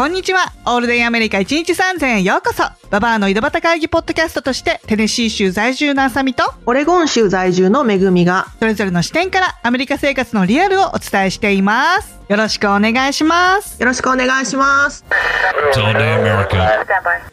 こんにちは。オールデンアメリカ1日3000へようこそ。ババアの井戸端会議ポッドキャストとして、テネシー州在住のあさみと、オレゴン州在住のめぐみが、それぞれの視点からアメリカ生活のリアルをお伝えしています。よろしくお願いします。よろしくお願いします。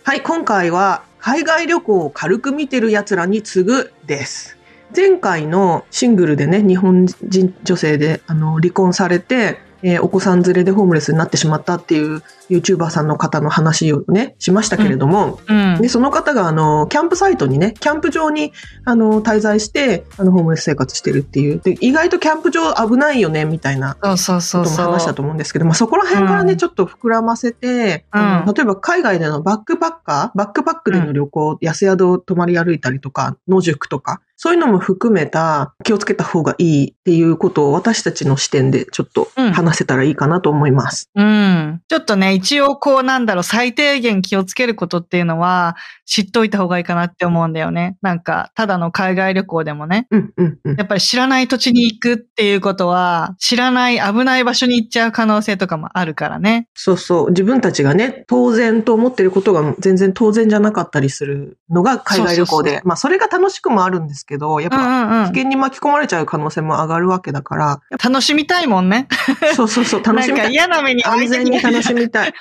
はい、今回は、海外旅行を軽く見てる奴らに次ぐです。前回のシングルでね、日本人女性であの離婚されて、えーお子さん連れでホームレスになってしまったっていう YouTuber さんの方の話をね、しましたけれども、うん。で、その方が、あの、キャンプサイトにね、キャンプ場に、あの、滞在して、あの、ホームレス生活してるっていう。で、意外とキャンプ場危ないよね、みたいなそうそうそことも。話したと思うんですけど、まあ、そこら辺からね、うんちょっと膨らませて、あの例えば海外でのバックパッカー、バックパックでの旅行、安宿泊まり歩いたりとか、野宿とか、そういうのも含めた気をつけた方がいいっていうことを私たちの視点でちょっとうん話せたらいいかなと思います。うん。ちょっとね、一応こうなんだろう、最低限気をつけることっていうのは知っといた方がいいかなって思うんだよね。なんか、ただの海外旅行でもね。うん、うん、うん。やっぱり知らない土地に行くっていうことは、知らない危ない場所に行っちゃう可能性とかもあるからね。そうそう。自分たちがね、当然と思ってることが全然当然じゃなかったりするのが海外旅行で。そうそうまあ、それが楽しくもあるんですけど、やっうんぱ、うんうん。危険に巻き込まれちゃう可能性も上がるわけだから、楽しみたいもんね。ぱそうそうそう、楽しみたい。嫌な目に遭安全に楽しみたい。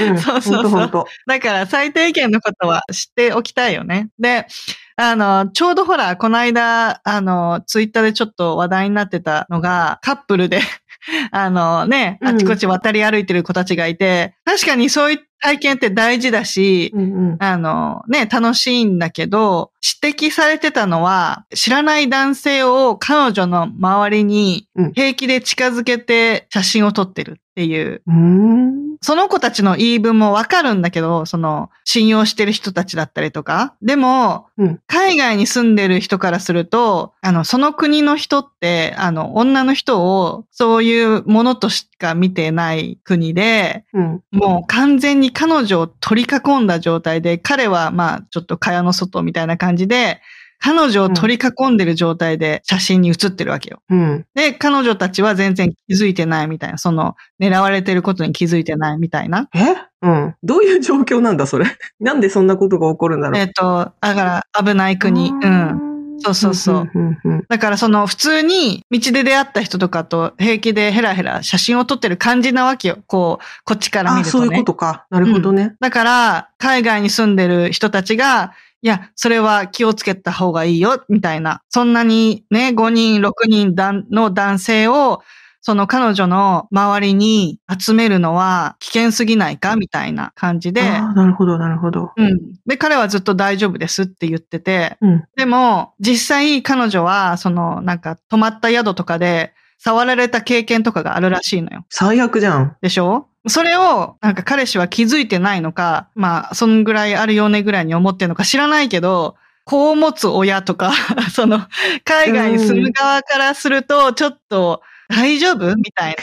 うん、そうそうそう。だから最低限のことは知っておきたいよね。で、あの、ちょうどほら、この間、あの、ツイッターでちょっと話題になってたのが、カップルで、あのね、うんあちこち渡り歩いてる子たちがいて、確かにそういう体験って大事だし、うんうん。あのね、楽しいんだけど、指摘されてたのは、知らない男性を彼女の周りにうん平気で近づけて写真を撮ってるっていう。うーん。その子たちの言い分もわかるんだけど、その、信用してる人たちだったりとか。でも、うん海外に住んでる人からすると、あの、その国の人って、あの、女の人を、そういうものとしか見てない国で、うん。もう完全に彼女を取り囲んだ状態で、彼はまあちょっと蚊帳の外みたいな感じで、彼女を取り囲んでる状態で写真に写ってるわけよ。うん。で、彼女たちは全然気づいてないみたいな、その狙われてることに気づいてないみたいな。え？うん。どういう状況なんだ、それ？なんでそんなことが起こるんだろう？えっ、と、だから危ない国。うん。そうそうそううん。うんうんだからその普通に道で出会った人とかと平気でヘラヘラ写真を撮ってる感じなわけよ。こう、こっちから見あ、るとね。そういうことか。なるほどね。だから、海外に住んでる人たちが、いや、それは気をつけた方がいいよ、みたいな。そんなにね、5人、6人だの男性を、その彼女の周りに集めるのは危険すぎないかみたいな感じで、なるほど、なるほど。うん。で、彼はずっと大丈夫ですって言ってて、うん。でも、実際彼女は、その、なんか、泊まった宿とかで、触られた経験とかがあるらしいのよ。最悪じゃん。でしょ？それを、なんか彼氏は気づいてないのか、まあ、そんぐらいあるよねぐらいに思ってるのか知らないけど、子を持つ親とか、その、海外に住む側からすると、ちょっと、大丈夫？みたいな。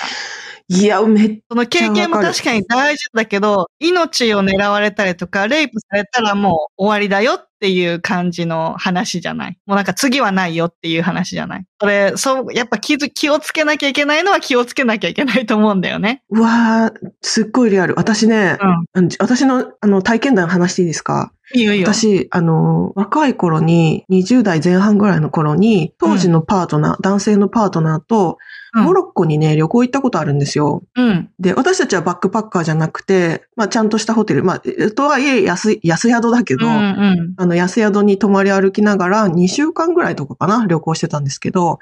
いや、めっその経験も確かに大事だけど、命を狙われたりとか、レイプされたらもう終わりだよっていう感じの話じゃない？もうなんか次はないよっていう話じゃない？それ、そう、やっぱ気づ気をつけなきゃいけないのは気をつけなきゃいけないと思うんだよね。うわーすっごいリアル。私ね、うん。うん私のあの体験談話していいですか？いいよいいよ。私、あの、若い頃に、20代前半ぐらいの頃に、当時のパートナー、男性のパートナーと、うんモロッコにね、旅行行ったことあるんですよ。うん。で、私たちはバックパッカーじゃなくて、まあ、ちゃんとしたホテル、まあ、えとはいえ安い、安宿だけど、うんうん。あの、安宿に泊まり歩きながら2週間ぐらいとかかな、旅行してたんですけど、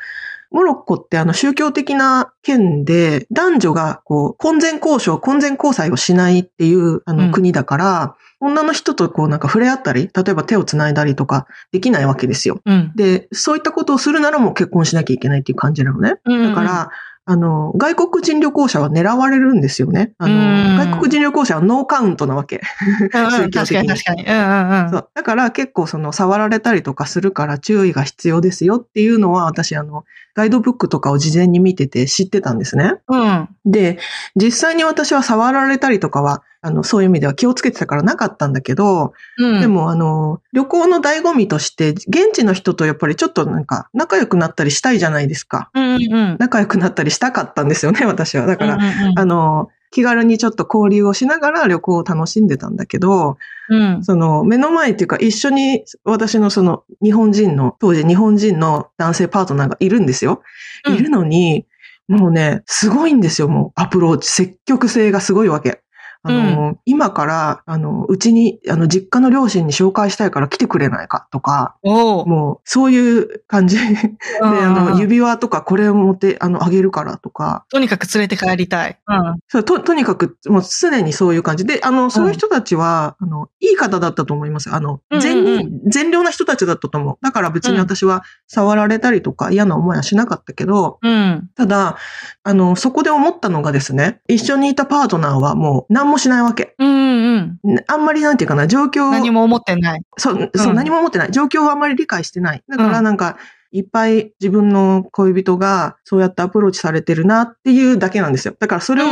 モロッコってあの宗教的な県で男女がこう婚前交渉、婚前交際をしないっていうあうんの国だから、女の人とこうなんか触れ合ったり、例えば手を繋いだりとかできないわけですよ。うん。で、そういったことをするならもう結婚しなきゃいけないっていう感じなのね。うんだから、あの、外国人旅行者は狙われるんですよね。あうんの、外国人旅行者はノーカウントなわけ。宗教的に確かに確かに。うんうんうん。そう。だから結構その触られたりとかするから注意が必要ですよっていうのは私あの、ガイドブックとかを事前に見てて知ってたんですね。うん。で、実際に私は触られたりとかは、あの、そういう意味では気をつけてたからなかったんだけど、うん。で、もあの、旅行の醍醐味として、現地の人とやっぱりちょっとなんか仲良くなったりしたいじゃないですか。うんうんうん。仲良くなったりしたかったんですよね、私は。だから、うんうんうんあの、気軽にちょっと交流をしながら旅行を楽しんでたんだけど、うん。その目の前っていうか一緒に私のその日本人の、当時日本人の男性パートナーがいるんですよ。うんいるのに、もうね、すごいんですよ、もうアプローチ、積極性がすごいわけ。あの、今から、あの、うちに、あの、実家の両親に紹介したいから来てくれないかとか。もう、そういう感じ。で、あの、指輪とかこれを持って、あの、あげるからとか、とにかく連れて帰りたい。うん。そうと、とにかく、もうすでにそういう感じで、あの、そういう人たちは、あの、いい方だったと思いますよ。あの、うんうん善うん人、善良な人たちだったと思う。だから別に私は触られたりとか嫌な思いはしなかったけど、うん。ただ、あの、そこで思ったのがですね、一緒にいたパートナーはもう何もしないわけ。うんうん。あんまりなんていうかな、状況を何も思ってない。そう、そう、うん何も思ってない。状況をあんまり理解してない。だかうんらなんか、いっぱい自分の恋人がそうやってアプローチされてるなっていうだけなんですよ。だからそれを。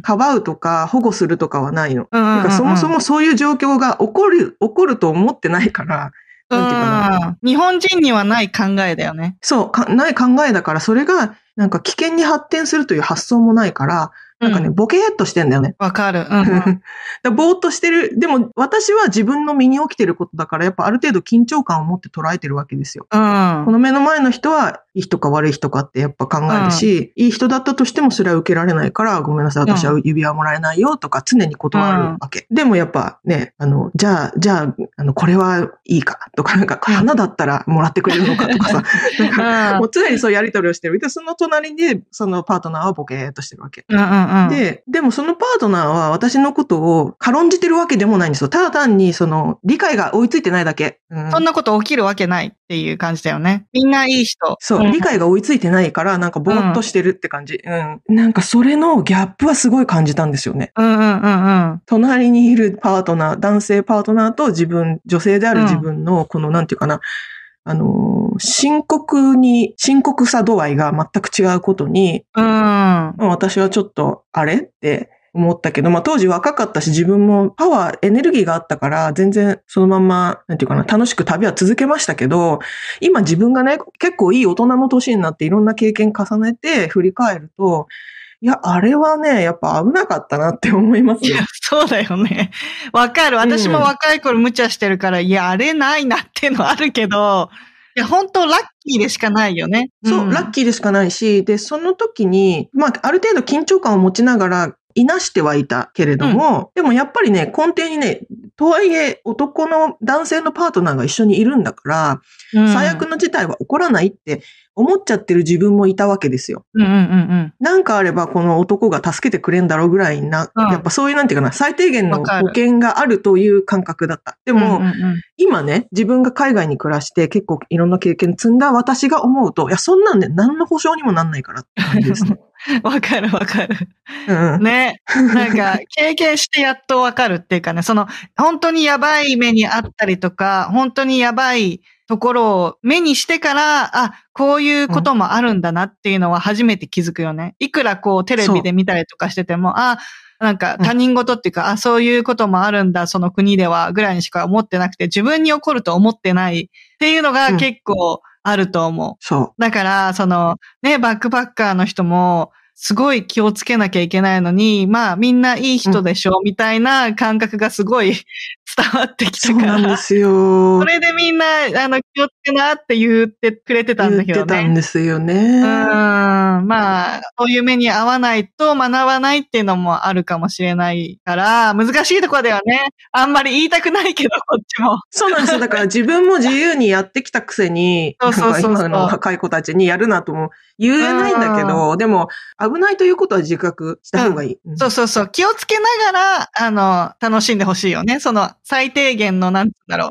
かばうとか保護するとかはないの。うんうんうんてかそもそもそういう状況が起こる、起こると思ってないから、なんていうかな。うん日本人にはない考えだよね。そう、かない考えだから、それがなんか危険に発展するという発想もないから、なんかね、うんボケーっとしてんだよね。わかる。うんうん。だぼーっとしてる。でも私は自分の身に起きてることだから、やっぱある程度緊張感を持って捉えてるわけですよ。うんこの目の前の人はいい人か悪い人かってやっぱ考えるし、いい人だったとしてもそれは受けられないから、ごめんなさい、私は指輪もらえないよとか常に断るわけ。でもやっぱね、あの、じゃあ、じゃあ、あの、これはいいかとか、なんか、うん花だったらもらってくれるのかとかさ、なんか、うんもう常にそうやり取りをしてる。で、その隣で、そのパートナーはボケーっとしてるわけ。うんうんうん。で、でもそのパートナーは私のことを軽んじてるわけでもないんですよ。ただ単にその理解が追いついてないだけ。うんそんなこと起きるわけないっていう感じだよね。みんないい人。そう、ん理解が追いついてないから、なんかぼーっとしてるって感じ。うん。なんかそれのギャップはすごい感じたんですよね。うんうんうんうん。隣にいるパートナー、男性パートナーと自分、女性である自分の、この、なんていうかな、あのー深刻に、深刻さ度合いが全く違うことに、うん。まあ私はちょっと、あれって思ったけど、まあ当時若かったし自分もパワー、エネルギーがあったから、全然そのまんま、なんていうかな、楽しく旅は続けましたけど、今自分がね、結構いい大人の年になっていろんな経験重ねて振り返ると、いや、あれはね、やっぱ危なかったなって思いますよいや。、そうだよね。わかる。私も若い頃無茶してるから、いや、あれないなっていうのはあるけど、いや、本当ラッキーでしかないよね。そう、んラッキーでしかないし、で、その時に、まあ、ある程度緊張感を持ちながら、いなしてはいたけれども、でもやっぱりね、根底にね、とはいえ男の男性のパートナーが一緒にいるんだから、うん最悪の事態は起こらないって思っちゃってる自分もいたわけですよ。うんうんうんなんかあればこの男が助けてくれんだろうぐらいな、うんやっぱそういうなんていうかな、最低限の保険があるという感覚だった。でうん。も、うんうんうん今ね、自分が海外に暮らして結構いろんな経験積んだ私が思うと、いや、そんなんね、何の保証にもなんないからって感じですね。わかるわかる。うん。ね。なんか、経験してやっとわかるっていうかね、その、本当にやばい目にあったりとか、本当にやばいところを目にしてから、あ、こういうこともあるんだなっていうのは初めて気づくよね。いくらこうテレビで見たりとかしてても、あ、なんか他人事っていうか、あ、そういうこともあるんだ、その国では、ぐらいにしか思ってなくて、自分に起こると思ってないっていうのがうん。結構あると思う。そだから、その、ね、バックパッカーの人も、すごい気をつけなきゃいけないのに、まあ、みんないい人でしょ、みたいな感覚がすごい伝わってう。きそうたから。なんですよそ。れでみんな、あの、気をつけなって言ってくれてたんだ言ってけどね。たんですようね。ん。まあ、そういう目に合わないと学ばないっていうのもあるかもしれないから、難しいところではね、あんまり言いたくないけど、こっちも。そうなんですよ。だから自分も自由にやってきたくせに、そうそうそう今の若い子たちにやるなとも言えないんだけど、でも危ないということは自覚した方がいい。うんそうそうそう。気をつけながら、あの、楽しんでほしいよね。その、最低限の、なんだろう。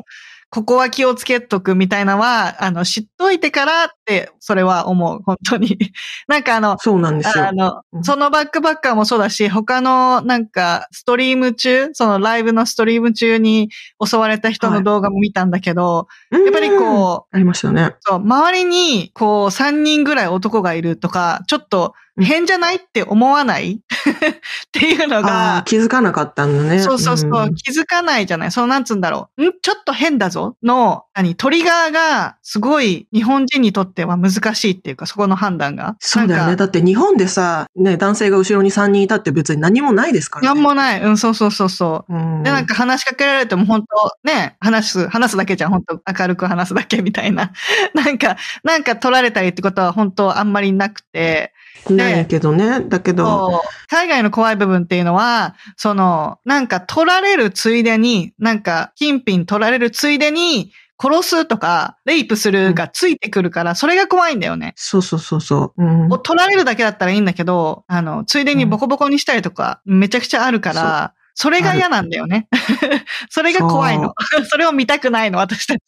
ここは気をつけとくみたいなのは、あの、知っといてから、それは思う。本当に。なんかあの、そうなんですよあ。のう、んそのバックバッカーもそうだし、他のなんか、ストリーム中、そのライブのストリーム中に襲われた人の動画も見たんだけど、ややっぱりこありましたね。そう、周りに、こう、3人ぐらい男がいるとか、ちょっと変じゃないって思わない？っていうのあがあ、、気づかなかったんだね。そうそうそう、ん気づかないじゃない？そのなんつうんだろう。ん？ちょっと変だぞ？の、何？トリガーがすごい日本人にとっっては難しいっていうか、そこの判断が。そうだよね。だって日本でさ、ね、男性が後ろに3人いたって別に何もないですからね。なんもない。うん、そうそうそうそう。うん、で、なんか話しかけられても本当ね、話す、話すだけじゃん、本当明るく話すだけみたいな。なんか、なんか取られたりってことは本当あんまりなくて、ないけどね。だけど、海外の怖い部分っていうのは、その、なんか取られるついでに、なんか金品取られるついでに、殺すとか、レイプするがついてくるから、それが怖いんだよね。そうそうそうそう。うんを取られるだけだったらいいんだけど、あの、ついでにボコボコにしたりとか、めちゃくちゃあるから、それが嫌なんだよね。それが怖いの。それを見たくないの、私たち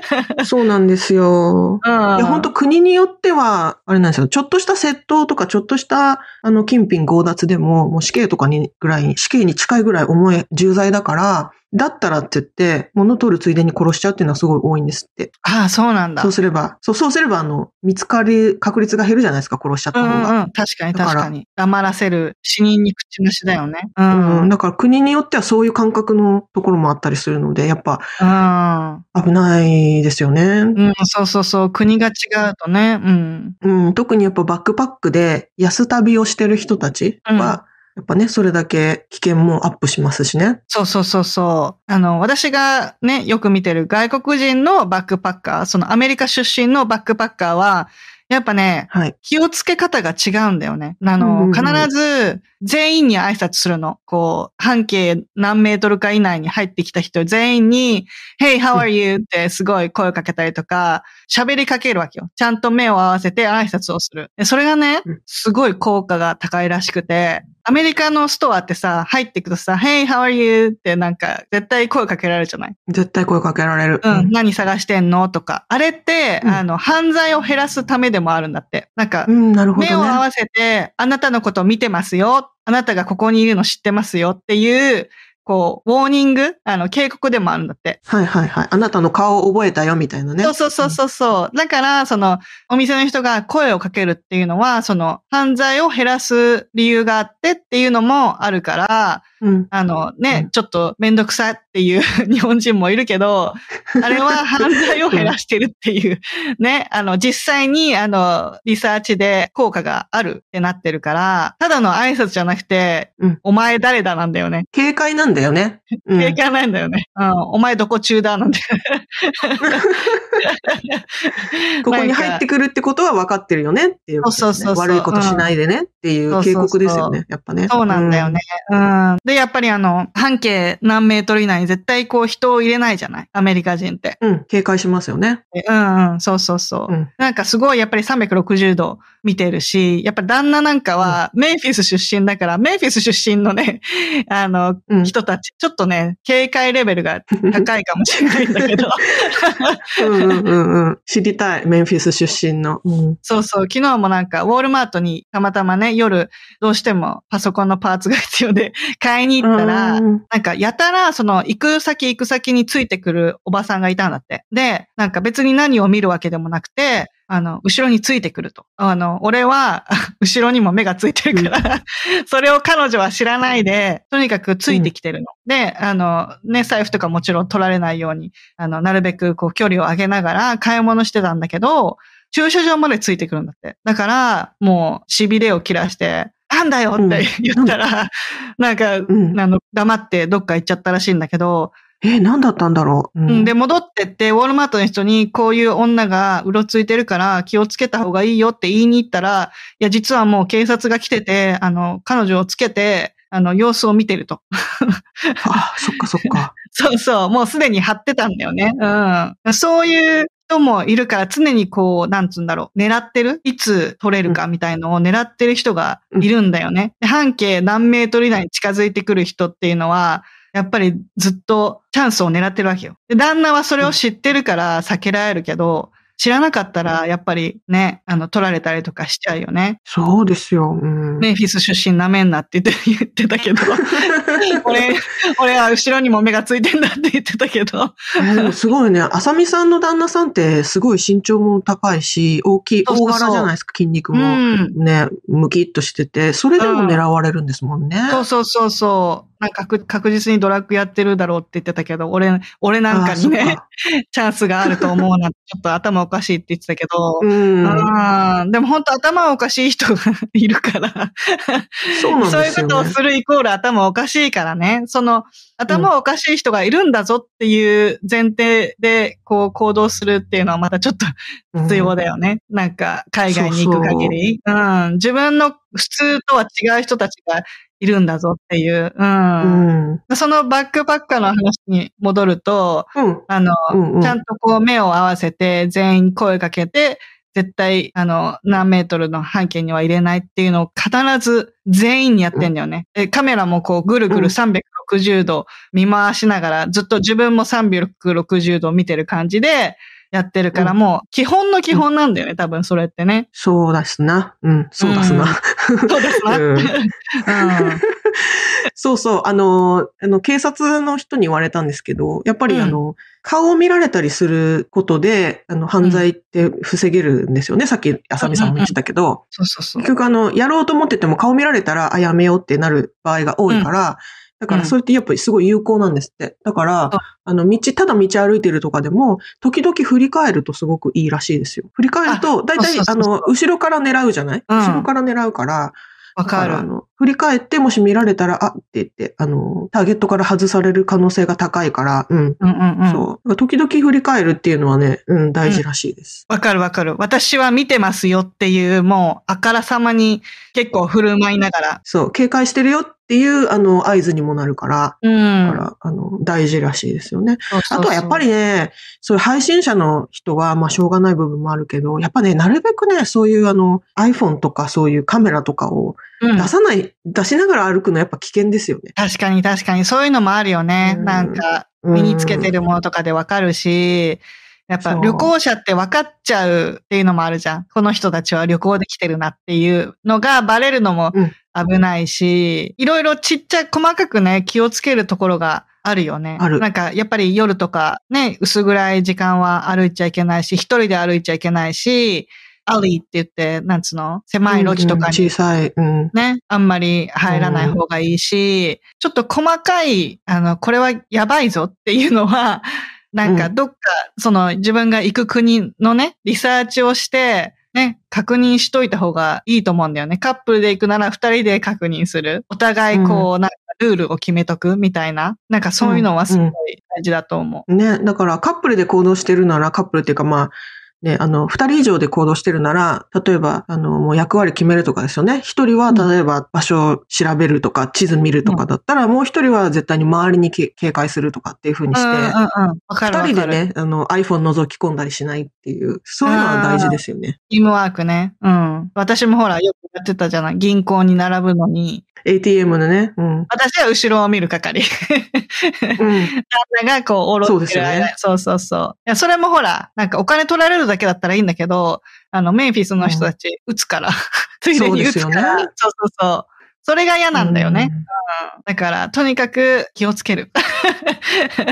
そうなんですよ。本当国によっては、あれなんですよ。ちょっとした窃盗とか、ちょっとした、あの、金品強奪でも、もう死刑とかにぐらい、死刑に近いぐらい重い重罪だから、だったらって言って、物取るついでに殺しちゃうっていうのはすごい多いんですって。ああ、そうなんだ。そうすれば、そう、そうすれば、あの、見つかる確率が減るじゃないですか、殺しちゃったうん方が。うんうん。確かに確かに。黙らせる。死人に口なしだよね。う。うんん、だから国によってはそういう感覚のところもあったりするので、やっぱうん。危ないですよね。うん、そうそうそう。国が違うとね。うん。うん、特にやっぱバックパックで安旅をしてる人たちは、やっぱね、それだけ危険もアップしますしね。そうそうそうそう。あの、私がね、よく見てる外国人のバックパッカー、そのアメリカ出身のバックパッカーは、やっぱね、はい。気をつけ方が違うんだよね。あうんの、必ず全員に挨拶するの。こう、半径何メートルか以内に入ってきた人全員に、Hey, how are you? ってすごい声をかけたりとか、喋りかけるわけよ。ちゃんと目を合わせて挨拶をする。でそれがねうん、すごい効果が高いらしくて、アメリカのストアってさ、入ってくとさ、Hey, how are you? ってなんか絶対声かけられるじゃない？絶対声かけられる。うん、何探してんの？とか。あれって、うんあの、犯罪を減らすためでもあるんだって。なんかう、ん、なるほどね。目を合わせて、あなたのことを見てますよ。あなたがここにいるの知ってますよっていう、こう、ウォーニング？あの、警告でもあるんだって。はいはいはい。あなたの顔を覚えたよ、みたいなね。そうそうそうそうそう。だから、その、お店の人が声をかけるっていうのは、その、犯罪を減らす理由があってっていうのもあるから、うん。あのね、うんちょっとめんどくさっていう 日本人もいるけど、あれは犯罪を減らしてるっていう、ね、あの、実際に、あの、リサーチで効果があるってなってるから、ただの挨拶じゃなくて、うんお前誰だなんだよね。警戒なんだよね。うん警戒なんだよね。うん、お前どこ中だなんて。ここに入ってくるってことは分かってるよねっていうね、そうそう悪いことしないでねっていう警告ですよね。やっぱね。そうなんだよね。うん。で、やっぱりあの、半径何メートル以内に絶対こう人を入れないじゃない？アメリカ人って。うん。うん。警戒しますよね。うんうん、そうそうそう。うん。なんかすごいやっぱり360度見てるし、やっぱ旦那なんかはメンフィス出身だから、メンフィス出身のね、あの、うん。人たち、ちょっとね、警戒レベルが高いかもしれないんだけど、うんうんうんうん。知りたい。メンフィス出身の。うん。そうそう、昨日もなんかウォールマートにたまたまね、夜どうしてもパソコンのパーツが必要で 買いに行ったら、うんなんか、やたら、その、行く先行く先についてくるおばさんがいたんだって。で、なんか別に何を見るわけでもなくて、あの、後ろについてくると。あの、俺は、後ろにも目がついてるから、それを彼女は知らないで、とにかくついてきてるの。で、あの、ね、財布とかもちろん取られないように、あの、なるべくこう距離を上げながら買い物してたんだけど、駐車場までついてくるんだって。だから、もう、痺れを切らして、なんだよって言ったら、なんか、うん。あの、黙ってどっか行っちゃったらしいんだけど、え、何だったんだろう？ううん、で、戻ってって、ウォールマートの人に、こういう女がうろついてるから気をつけた方がいいよって言いに行ったら、いや、実はもう警察が来てて、あの、彼女をつけて、あの、様子を見てると。あ、そっかそっか。そうそう、もうすでに貼ってたんだよね。うん。そういう人もいるから、常にこう、なんつうんだろう、狙ってる？いつ取れるかみたいのを狙ってる人がいるんだよね。で半径何メートル以内に近づいてくる人っていうのは、やっぱりずっとチャンスを狙ってるわけよ。で、旦那はそれを知ってるから避けられるけど、知らなかったら、やっぱりね、あの、取られたりとかしちゃうよね。そうですよ。うん。メンフィス出身なめんなって言って 言ってたけど、俺、俺は後ろにも目がついてんだって言ってたけど、えーでもすごいね。あさみさんの旦那さんってすごい身長も高いし、大きい、大柄じゃないですか、筋肉うも。ん。ね、ムキッとしてて、それでも狙われるんですもんね。そうそうそうそう。確確実にドラッグやってるだろうって言ってたけど、俺、俺なんかにね チャンスがあると思うな、ちょっと頭おかしいって言ってたけど、うん。でも本当頭おかしい人がいるから、そうなんそういう。ことをするイコール頭おかしいからね。その、頭おかしい人がいるんだぞっていう前提で、こう行動するっていうのはまたちょっと必要だよね。なんか、海外に行く限り。うん。自分の普通とは違う人たちがいるんだぞっていう。う。うんん。そのバックパッカーの話に戻ると、うん。あの、うん。うん。ちゃんとこう目を合わせて全員声かけて、絶対、あの、何メートルの半径には入れないっていうのを必ず全員にやってんだよね。でカメラもこうぐるぐるうん360度見回しながら、ずっと自分も360度見てる感じでやってるから、うんもう基本の基本なんだよね、多分それってね。そうだすな。うん。そうだすな。そうですな。う うんん。そうそう。あの、あの、警察の人に言われたんですけど、やっぱりうんあの、顔を見られたりすることで、あの、犯罪って防げるんですよね。さっき、あさみさんも言ってたけど、そうそうそう結。局あの、やろうと思ってても顔見られたら、あ、やめようってなる場合が多いから、だからそれってやっぱりすごい有効なんですって。だから、ああの、道、ただ道歩いてるとかでも、時々振り返るとすごくいいらしいですよ。振り返ると、だいたいそうそうそうそうあの、後ろから狙うじゃない、うん後ろから狙うから、わかる。あの、振り返ってもし見られたら、あって言って、あの、ターゲットから外される可能性が高いから、うん。うんうんうん。そう。時々振り返るっていうのはね、うん、大事らしいです。わかるわかる。私は見てますよっていう、もう、あからさまに結構振る舞いながら。そう。警戒してるよっていう、あの、合図にもなるから、うん。だから、あの、大事らしいですよね。そうそうそうあとはやっぱりね、そういう配信者の人は、まあ、しょうがない部分もあるけど、やっぱね、なるべくね、そういうあの、iPhone とかそういうカメラとかをうん出さない、出しながら歩くのやっぱ危険ですよね。確かに確かに、そういうのもあるよね。うんなんか、うん身につけてるものとかでわかるし、やっぱ旅行者って分かっちゃうっていうのもあるじゃん。この人たちは旅行で来てるなっていうのがバレるのもうん危ないし、いろいろちっちゃい細かくね、気をつけるところがあるよね。あるなんか、やっぱり夜とかね、薄暗い時間は歩いちゃいけないし、一人で歩いちゃいけないし、アリーって言って、なんつうの？狭い路地とかにうん小さい、うん。ね、あんまり入らない方がいいし、ちょっと細かい、あの、これはやばいぞっていうのは、なんかうんどっか、その自分が行く国のね、リサーチをして、ね、確認しといた方がいいと思うんだよね。カップルで行くなら二人で確認する。お互いこう、なんかルールを決めとくみたいな。なんかそういうのはすごい大事だと思う。ね、だからカップルで行動してるなら、カップルっていうかまあ、ね、あの、二人以上で行動してるなら、例えば、あの、もう役割決めるとかですよね。一人は、うん例えば場所を調べるとか、地図見るとかだったら、もう一人は絶対に周りにけ警戒するとかっていう風にして。二人でね、あの、iPhone 覗き込んだりしないっていう、そういうのは大事ですよね。チームワークね。うん。私もほら、よくやってたじゃない。銀行に並ぶのに、ATM のね、うん。私は後ろを見る係。うん。旦那がこう、おろそうってる間ですよねそうそうそう。いや、それもほら、なんかお金取られるだけだったらいいんだけど、あの、メンフィスの人たち、撃つから。ついでに撃つから。そうねそうそうそう。それが嫌なんだよね。うん。うんだから、とにかく気をつける。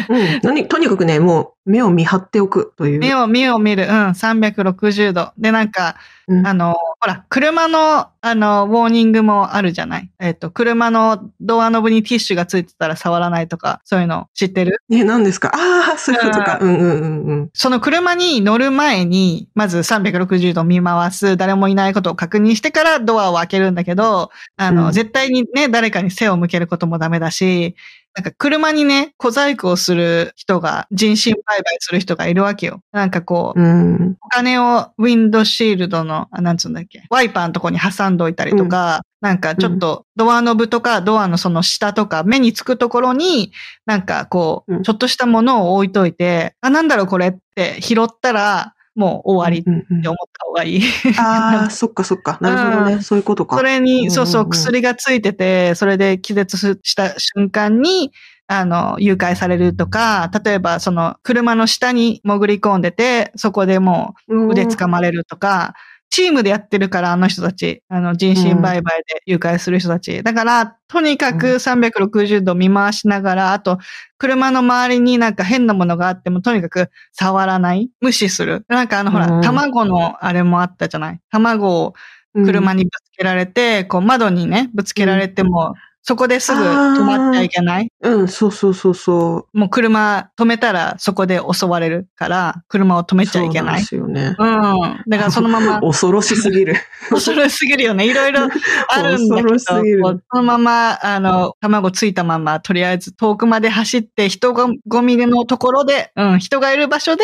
うん。何、とにかくね、もう目を見張っておくという。目を、目を見る。うん、360度。で、なんか、うんあの、ほら、車の、あの、ウォーニングもあるじゃない？えっ、と、車のドアノブにティッシュがついてたら触らないとか、そういうの知ってる？ね、何ですか？ああ、そういうことか。うんうんうんうん。その車に乗る前に、まず360度見回す、誰もいないことを確認してからドアを開けるんだけど、あの、うん絶対にね、誰かに背を向けることもダメだし、なんか車にね、小細工をする人が、人身売買する人がいるわけよ。なんかこう、うん。お金をウィンドシールドの、あなんつうんだっけ、ワイパーのとこに挟んどいたりとか、なんかちょっとドアノブとかドアのその下とか目につくところに、なんかこう、うんちょっとしたものを置いといて、あ、なんだろうこれって拾ったら、もう終わりって思った方がいい。ああ、そっかそっか。なるほどね。うんそういうことか。それに、そうそう、薬がついてて、それで気絶した瞬間に、あの、誘拐されるとか、例えばその車の下に潜り込んでて、そこでもう腕掴まれるとか、チームでやってるから、あの人たち、あの、人身売買で誘拐する人たち。だから、とにかくうん。360度見回しながら、あと、車の周りになんか変なものがあっても、とにかく触らない。無視する。なんかあの、ほら、うん。卵のあれもあったじゃない。卵をうん。車にぶつけられて、こう窓にね、ぶつけられても、そこですぐ止まっちゃいけない？うん、そうそうそうそう。もう車止めたらそこで襲われるから、車を止めちゃいけそうなんでない。すよね。うん。だからそのまま、恐ろしすぎる。恐ろしすぎるよね。いろいろあるんだけど、恐ろしすぎるこうそのまま、あの、卵ついたまま、とりあえず遠くまで走って、人がゴミのところで、うん、人がいる場所で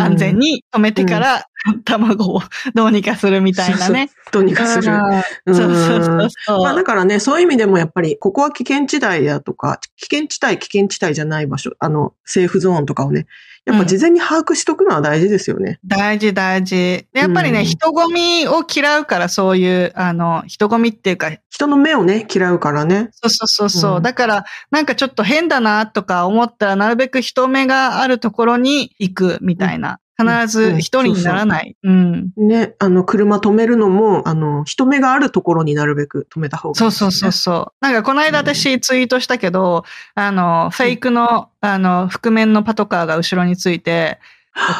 安全に止めてから、卵をどうにかするみたいなね。どうにかする。そうそうそう。まあだからね、そういう意味でもやっぱり、ここは危険地帯だとか、危険地帯、危険地帯じゃない場所、あの、セーフゾーンとかをね、やっぱ事前に把握しとくのは大事ですよね。大事大事。でやっぱりね、うん人混みを嫌うから、そういう、あの、人混みっていうか、人の目をね、嫌うからね。そうそうそうそう。うんだから、なんかちょっと変だなとか思ったら、なるべく人目があるところに行くみたいな。必ず一人にならない。うん。ね、あの、車止めるのも、あの、人目があるところになるべく止めた方がいいね、そうそうそうそう。なんかこの間私ツイートしたけど、あの、フェイクの、あの、覆面のパトカーが後ろについて、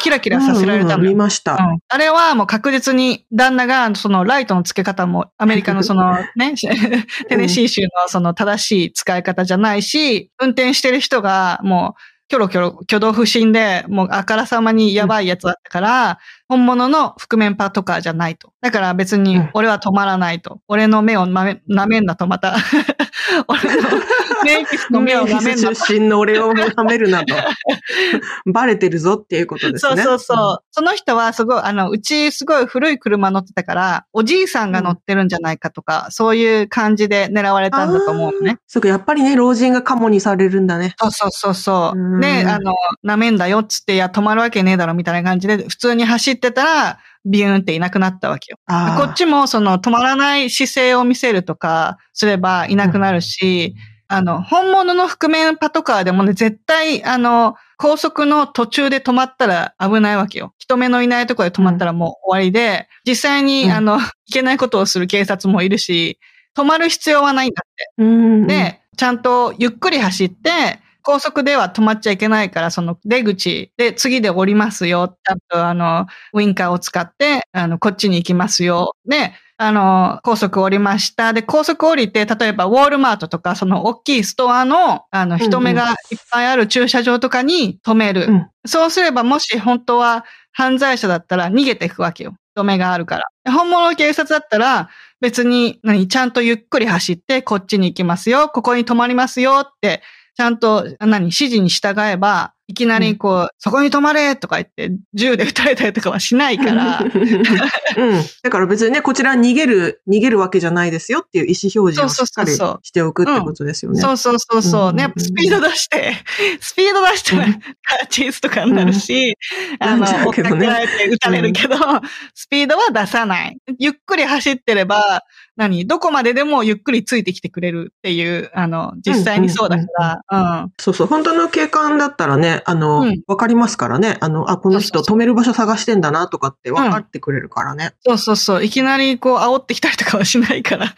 キラキラさせられたうんうん見ました。うんあれはもう確実に旦那がそのライトの付け方もアメリカのその ね、テネシー州のその正しい使い方じゃないし、運転してる人がもうキョロキョロ挙動不審でもうあからさまにやばいやつだったから、本物の覆面パトカーじゃないと。だから別にうん俺は止まらないと。俺の目をなめ舐めんなとまた。俺のメイキスの目を舐めんなと。出身の俺を舐めるなと。バレてるぞっていうことですね。そうそうそう。その人はすごい、あの、うちすごい古い車乗ってたから、おじいさんが乗ってるんじゃないかとか、そういう感じで狙われたんだと思うのね。そうか、やっぱりね、老人がカモにされるんだね。そうそうそうそうう。んで、あの、舐めんだよっつって、いや、止まるわけねえだろみたいな感じで、普通に走ってたら、ビューンっていなくなったわけよ。こっちも、その、止まらない姿勢を見せるとか、すればいなくなるし、あの、本物の覆面パトカーでもね、絶対、あの、高速の途中で止まったら危ないわけよ。人目のいないところで止まったらもう終わりで、実際に、うんあの、いけないことをする警察もいるし、止まる必要はないんだって。うん。で、ちゃんとゆっくり走って、高速では止まっちゃいけないから、その出口で次で降りますよ。ちゃんとあの、ウィンカーを使って、あの、こっちに行きますよ。で、あの、高速降りました。で、高速降りて、例えばウォールマートとか、その大きいストアの、あの、人目がいっぱいある駐車場とかに止める。うんそうすれば、もし本当は犯罪者だったら逃げていくわけよ。人目があるから。本物の警察だったら、別に、何、ちゃんとゆっくり走って、こっちに行きますよ、ここに止まりますよって、ちゃんと、何、指示に従えば、いきなりこう、そこに止まれとか言って、銃で撃たれたりとかはしないから、うん。だから別にね、こちら逃げる、逃げるわけじゃないですよっていう意思表示をしっかりしておくってことですよね。そうそうそうそう。うんね、スピード出して、スピード出したらうん。カーチェイスとかになるし、あの、なんだ追っかけられて撃たれるけど、スピードは出さない。ゆっくり走ってれば、何どこまででもゆっくりついてきてくれるっていう、あの、実際にそうだから、うん。そうそう。本当の警官だったらね、あの、わ、うんかりますからね。あの、あ、この人止める場所探してんだなとかって分かってくれるからね。そうそうそう。いきなりこう、煽ってきたりとかはしないから。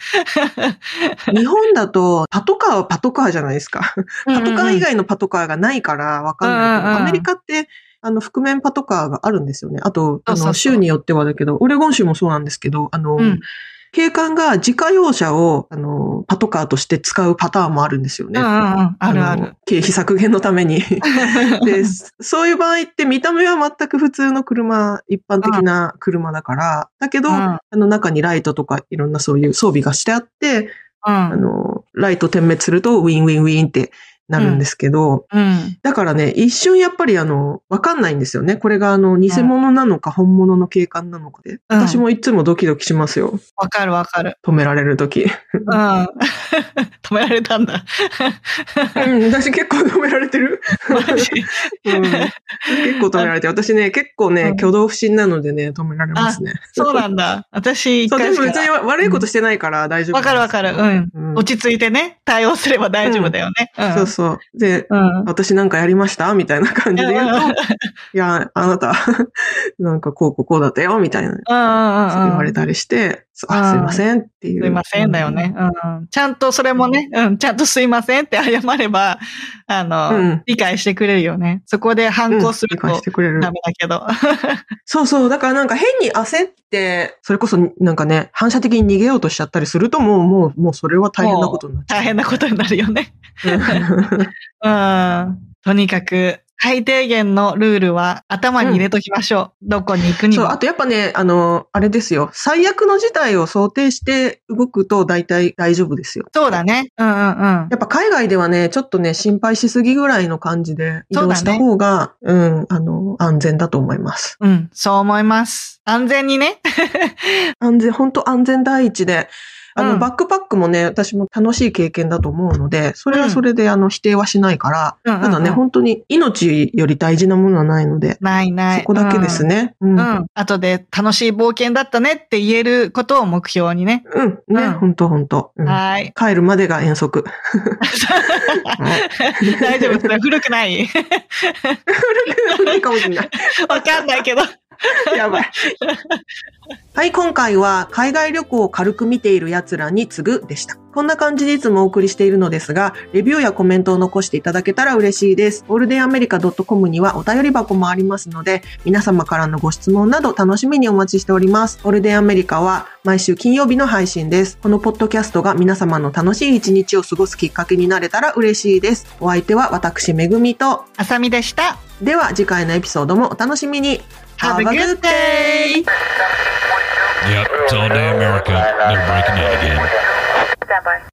日本だと、パトカーはパトカーじゃないですか。パトカー以外のパトカーがないから分かんないけど、うんうんうんアメリカって、あの、覆面パトカーがあるんですよね。あと、あの、州によってはだけど、オレゴン州もそうなんですけど、あの、うん警官が自家用車を、あの、パトカーとして使うパターンもあるんですよね。うんうんうん。あるあのる。経費削減のために。で、そういう場合って見た目は全く普通の車、一般的な車だから、だけど、うんあの中にライトとかいろんなそういう装備がしてあって、あうん。の、ライト点滅するとウィンウィンウィンってなるんですけど、うん。だからね、一瞬やっぱりあの、わかんないんですよね。これがあの、偽物なのか本物の警官なのかで。うん私もいつもドキドキしますよ。わかるわかる。止められるとき。うん。止められたんだ。うん、私結構止められてる。うん、結構止められてる。私ね、結構ね、うん挙動不審なのでね、止められますね。そうなんだ。私、一そう、でも別に悪いことしてないから大丈夫。わかるわかる。うん。うん落ち着いてね、対応すれば大丈夫だよね。うん。そうそう。で、うん。私なんかやりました？みたいな感じで言うと、いや、あなた、なんかこうこうこうだったよみたいな、うんうんうんうん。そう言われたりして、すいませんっていう。すいませんだよね。うん。ちゃんとそれもね、うん、ちゃんとすいませんって謝れば、あの、うん理解してくれるよね。そこでうん。反抗するとしてくれるダ。メだけど。そうそう。だからなんか変に焦って、それこそなんかね、反射的に逃げようとしちゃったりするともう、もう、もうそれは大変なことになっちゃう。大変なことになるよね。うん。とにかく、最低限のルールは頭に入れときましょう。どこに行くにそう、もあ。とやっぱね、あの、あれですよ。最悪の事態を想定して動くと大体大丈夫ですよ。そうだね。うんうんうん。やっぱ海外ではね、ちょっとね、心配しすぎぐらいの感じで移動した方が、う,、ん、あの、安全だと思います。うん、そう思います。安全にね。安全、本当安全第一で、あの、うんバックパックもね、私も楽しい経験だと思うので、それはそれで、あの、否定はしないから、うんただね、本当に命より大事なものはないので、ないない。そこだけですね。うん。う。うんうん。後で楽しい冒険だったねって言えることを目標にね。ん。ね、うん本当本当、うんはーい。帰るまでが遠足。大丈夫ですね。古くない 古いかもしれない。わかんないけど。やばい。はい、今回は海外旅行を軽く見ている奴らに次ぐでした。こんな感じでいつもお送りしているのですが、レビューやコメントを残していただけたら嬉しいです。オールデンアメリカ .com にはお便り箱もありますので、皆様からのご質問など楽しみにお待ちしております。オールデンアメリカは毎週金曜日の配信です。このポッドキャストが皆様の楽しい一日を過ごすきっかけになれたら嬉しいです。お相手は私めぐみと、あさみでした。では次回のエピソードもお楽しみに。Have a good day! Yep, it's all day America. They're breaking in again. Stand by.